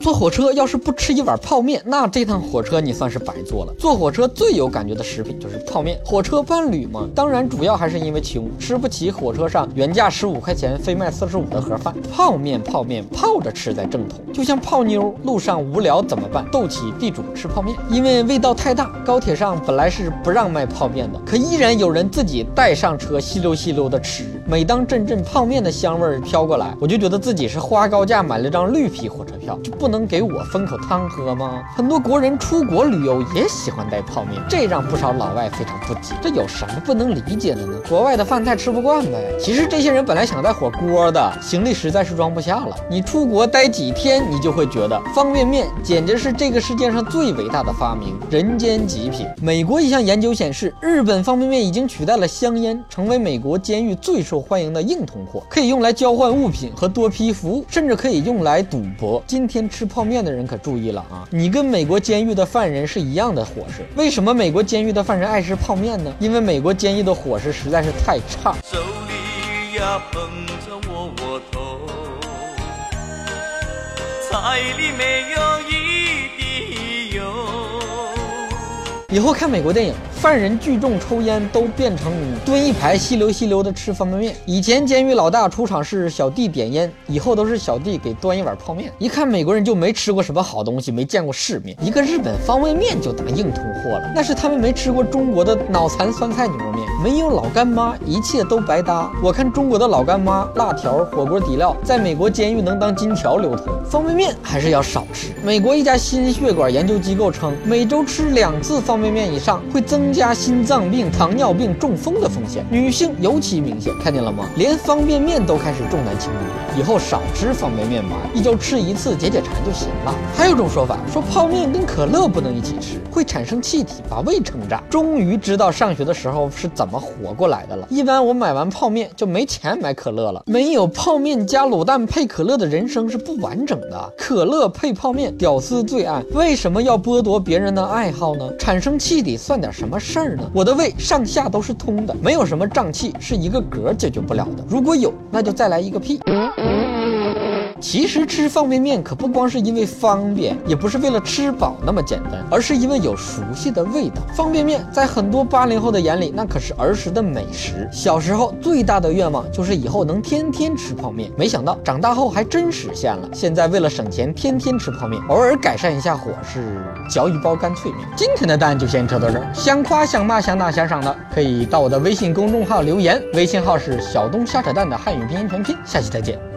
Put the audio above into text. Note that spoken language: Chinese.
坐火车要是不吃一碗泡面，那这趟火车你算是白坐了。坐火车最有感觉的食品就是泡面。火车伴侣嘛，当然主要还是因为穷，吃不起火车上原价十五块钱非卖四十五的盒饭。泡面泡面泡着吃才正统，就像泡妞，路上无聊怎么办？斗起地主吃泡面，因为味道太大。高铁上本来是不让卖泡面的，可依然有人自己带上车，吸溜吸溜的吃。每当阵阵泡面的香味儿飘过来，我就觉得自己是花高价买了张绿皮火车票，就不能给我分口汤喝吗？很多国人出国旅游也喜欢带泡面，这让不少老外非常不解。这有什么不能理解的呢？国外的饭菜吃不惯呗。其实这些人本来想带火锅的，行李实在是装不下了。你出国待几天，你就会觉得方便面简直是这个世界上最伟大的发明，人间极品。美国一项研究显示，日本方便面已经取代了香烟，成为美国监狱最受。受欢迎的硬通货，可以用来交换物品和多批服务，甚至可以用来赌博。今天吃泡面的人可注意了啊！你跟美国监狱的犯人是一样的伙食。为什么美国监狱的犯人爱吃泡面呢？因为美国监狱的伙食实在是太差。手里呀捧着窝窝头，菜里没有一以后看美国电影。犯人聚众抽烟，都变成蹲一排，吸溜吸溜的吃方便面。以前监狱老大出场是小弟点烟，以后都是小弟给端一碗泡面。一看美国人就没吃过什么好东西，没见过世面。一个日本方便面。就当硬通货了，那是他们没吃过中国的脑残酸菜牛肉面，没有老干妈，一切都白搭。我看中国的老干妈、辣条、火锅底料，在美国监狱能当金条流通。方便面。还是要少吃。美国一家心血管研究机构称，每周吃两次方便方便面以上会增。加心脏病、糖尿病、中风的风险，女性尤其明显。看见了吗？连方便面都开始重男轻女。以后少吃方便面吧，一周吃一次解解馋就行了。还有种说法说泡面跟可乐不能一起吃，会产生气体，把胃撑炸。终于知道上学的时候是怎么活过来的了。一般我买完泡面就没钱买可乐了。没有泡面加卤蛋配可乐的人生是不完整的。可乐配泡面，屌丝最爱。为什么要剥夺别人的爱好呢？产生气得算点什么？事儿呢？我的胃上下都是通的，没有什么胀气是一个嗝解决不了的。如果有，那就再来一个屁。其实吃方便面可不光是因为方便，也不是为了吃饱那么简单，而是因为有熟悉的味道。方便面在很多八零后的眼里，那可是儿时的美食。小时候最大的愿望就是以后能天天吃泡面，没想到长大后还真实现了。现在为了省钱，天天吃泡面，偶尔改善一下伙食，嚼一包干脆面。今天的蛋就先扯到这儿，想夸想骂想打想赏的，可以到我的微信公众号留言，微信号是小东瞎扯淡的汉语拼音全拼。下期再见。